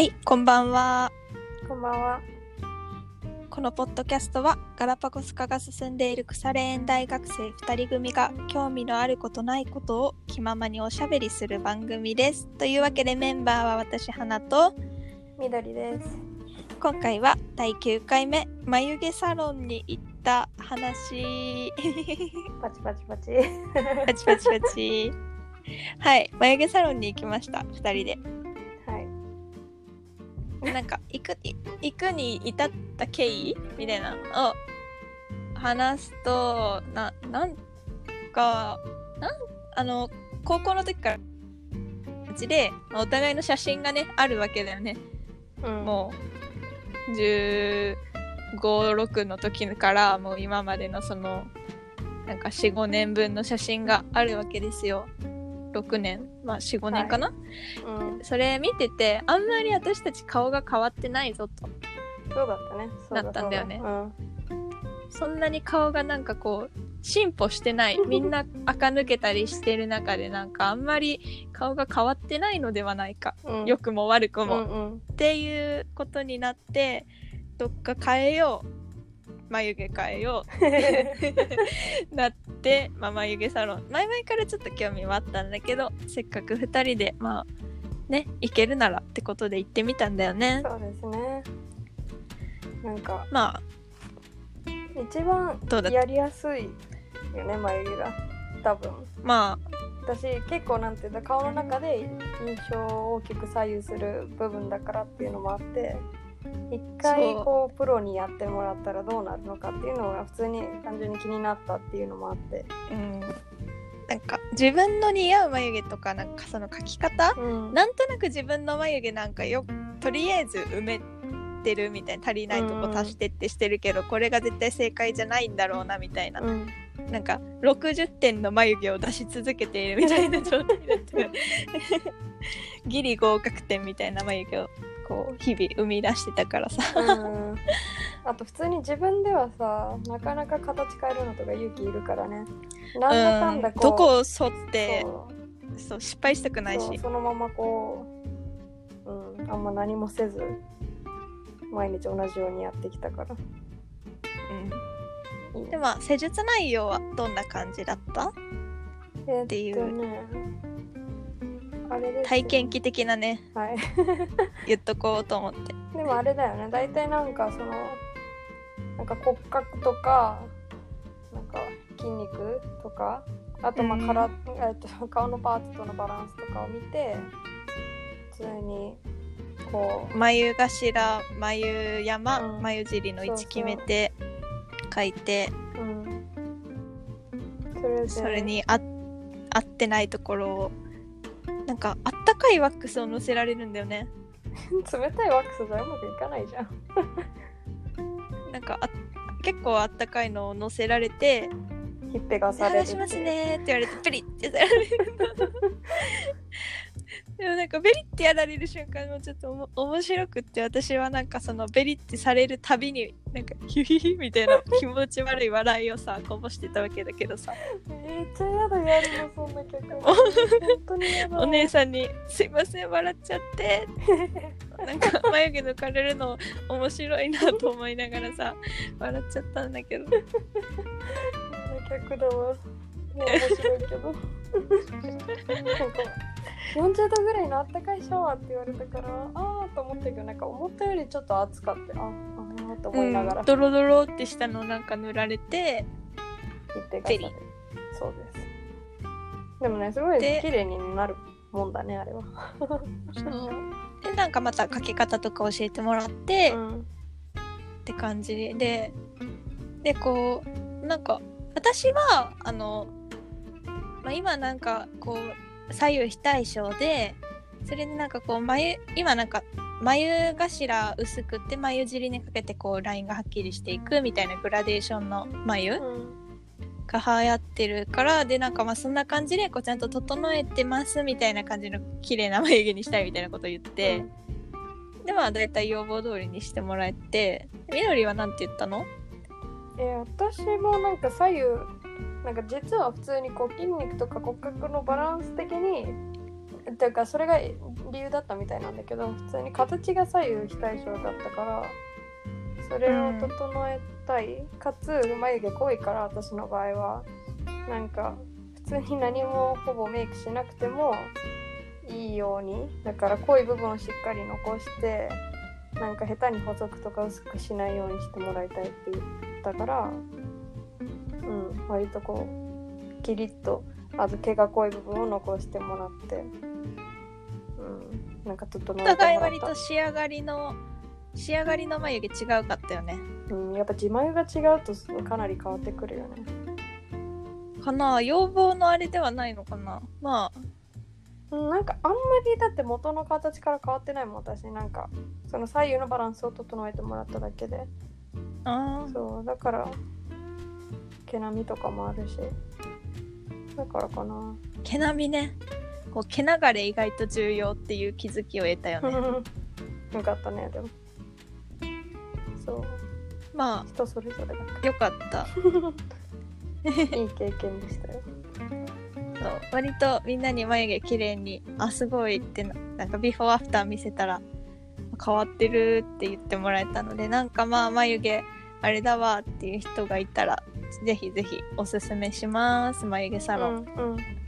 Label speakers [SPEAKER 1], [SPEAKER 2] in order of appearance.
[SPEAKER 1] はい、こんばんは。
[SPEAKER 2] こんばんは。
[SPEAKER 1] このポッドキャストはガラパゴス化が進んでいる腐れ縁大学生2人組が興味のあることないことを気ままにおしゃべりする番組です。というわけでメンバーは私花と
[SPEAKER 2] 緑です。
[SPEAKER 1] 今回は第9回目眉毛サロンに行った話
[SPEAKER 2] パチパチパチ。
[SPEAKER 1] パチパチパチはい眉毛サロンに行きました2人で
[SPEAKER 2] はい。
[SPEAKER 1] なんか行くい行くに至った経緯みたいなのを話すとななんかなんあの高校の時からうちでまあお互いの写真がねあるわけだよね。
[SPEAKER 2] うん、
[SPEAKER 1] もう1 5 6の時からもう今までのそのなんか45年分の写真があるわけですよ6年まあ45年かな、
[SPEAKER 2] うん、
[SPEAKER 1] それ見ててあんまり私たち顔が変わってないぞと。
[SPEAKER 2] そうだったね。そう
[SPEAKER 1] だったんだよね。
[SPEAKER 2] そうだ。
[SPEAKER 1] そんなに顔がなんかこう進歩してない みんな垢抜けたりしてる中でなんかあんまり顔が変わってないのではないか。
[SPEAKER 2] うん、
[SPEAKER 1] 良くも悪く
[SPEAKER 2] うん
[SPEAKER 1] も、
[SPEAKER 2] うん。
[SPEAKER 1] っていうことになってどっか変えよう。眉毛変えよう。なって、まあ、眉毛サロン。前々からちょっと興味はあったんだけどせっかく2人でまあね行けるならってことで行ってみたんだよね。
[SPEAKER 2] そうですね。なんか
[SPEAKER 1] まあ
[SPEAKER 2] 一番やりやすいよね眉毛が。多分。
[SPEAKER 1] ま
[SPEAKER 2] 私結構なんていうんだ顔の中で印象を大きく左右する部分だからっていうのもあって一回こうプロにやってもらったらどうなるのかっていうのが普通に単純に気になったっていうのもあって、
[SPEAKER 1] あうん。なんか自分の似合う眉毛とかなんかその描き方？
[SPEAKER 2] うん。
[SPEAKER 1] なんとなく自分の眉毛なんかよとりあえず埋めてるみたいな足りないとこ足してってしてるけど、これが絶対正解じゃないんだろうなみたいな、
[SPEAKER 2] うん。
[SPEAKER 1] なんか60点の眉毛を出し続けているみたいな状態だった ギリ合格点みたいな眉毛をこう日々生み出してたからさ。
[SPEAKER 2] うん。あと普通に自分ではさなかなか形変えるのとか勇気いるからね。なんだかんだこう、
[SPEAKER 1] どこを沿って
[SPEAKER 2] そう。
[SPEAKER 1] 失敗したくないし。
[SPEAKER 2] そのままこう、うん、あんま何もせず毎日同じようにやってきたから。
[SPEAKER 1] うん、でもまあ施術内容はどんな感じだった？
[SPEAKER 2] え
[SPEAKER 1] っていう。
[SPEAKER 2] ね
[SPEAKER 1] 体験記的なね
[SPEAKER 2] はい。
[SPEAKER 1] 言っとこうと思って
[SPEAKER 2] でもあれだよね。大体なんかそのなんか骨格とかなんか筋肉とかあとまあ
[SPEAKER 1] うん。
[SPEAKER 2] から、えっと 顔のパーツとのバランスとかを見て普通にこう
[SPEAKER 1] 眉頭眉山、
[SPEAKER 2] うん。
[SPEAKER 1] 眉尻の位置決めて書いて
[SPEAKER 2] うん。それで。
[SPEAKER 1] それにあ合ってないところをなんかあったかいワックスをのせられるんだよね。
[SPEAKER 2] 冷たいワックスじゃうまくいかないじゃん。
[SPEAKER 1] なんかあ結構あったかいのをのせられて
[SPEAKER 2] ひっぺが「される
[SPEAKER 1] 探しますね」って言われてプリッてやられるでもなんかベリってやられる瞬間もちょっと面白くって私はなんかそのベリってされるたびになんかヒュヒヒみたいな気持ち悪い笑いをさこぼしてたわけだけどさ
[SPEAKER 2] めっちゃ嫌だやるのそん。な曲本当に嫌だ
[SPEAKER 1] お姉さんに「すいません笑っちゃって」なんか眉毛抜かれるの面白いなと思いながらさ笑っちゃったんだけど
[SPEAKER 2] そんな曲だわもう面白いけど。なんか40度ぐらいのあったかいシャワーって言われたからああと思ったけどなんか思ったよりちょっと暑かってあああと思いながら、
[SPEAKER 1] うんドロドロってしたのなんか塗られてペリ
[SPEAKER 2] そうです。でもねすごい
[SPEAKER 1] で
[SPEAKER 2] 綺麗になるもんだねあれは。
[SPEAKER 1] でなんかまた描き方とか教えてもらって、っ
[SPEAKER 2] うん。
[SPEAKER 1] て感じででこうなんか私はあの、まあ、今なんかこう左右非対称でそれでなんかこう眉今なんか眉頭薄くて眉尻にかけてこうラインがはっきりしていくみたいなグラデーションの眉
[SPEAKER 2] うん
[SPEAKER 1] が流行ってるからでなんかまあそんな感じでこうちゃんと整えてますみたいな感じの綺麗な眉毛にしたいみたいなことを言って、でまあ大体要望通りにしてもらえてみどりはなんて言ったの？
[SPEAKER 2] え私もなんか左右なんか実は普通にこう筋肉とか骨格のバランス的にていうかそれが理由だったみたいなんだけど普通に形が左右非対称だったからそれを整えたい、かつ眉毛濃いから私の場合は。なんか普通に何もほぼメイクしなくてもいいように。だから濃い部分をしっかり残してなんか下手に細くとか薄くしないようにしてもらいたいって言ったからうん割とこうキリッとあと毛が濃い部分を残してもらってうんなんか整えてもら
[SPEAKER 1] お
[SPEAKER 2] った。
[SPEAKER 1] 互い割と仕上がりの仕上がりの眉毛違うかったよね。
[SPEAKER 2] うん、やっぱ自眉が違うとかなり変わってくるよね。
[SPEAKER 1] かな要望のあれではないのかな。ま
[SPEAKER 2] うんなんかあんまりだって元の形から変わってないもん私。なんかその左右のバランスを整えてもらっただけで
[SPEAKER 1] ああー。
[SPEAKER 2] そうだから毛並みとかもあるし。だからかな。
[SPEAKER 1] 毛並みね。こう毛流れ意外と重要っていう気づきを得たよね。
[SPEAKER 2] よかったねでも。そう。
[SPEAKER 1] ま
[SPEAKER 2] 人それぞれだか
[SPEAKER 1] あよかった。
[SPEAKER 2] ら いい経験でしたよ。
[SPEAKER 1] そう。割とみんなに眉毛綺麗にあすごいってななんかビフォーアフター見せたら変わってるって言ってもらえたのでなんかまあ眉毛あれだわっていう人がいたらぜひぜひおすすめします。眉毛サロン、
[SPEAKER 2] うんうん。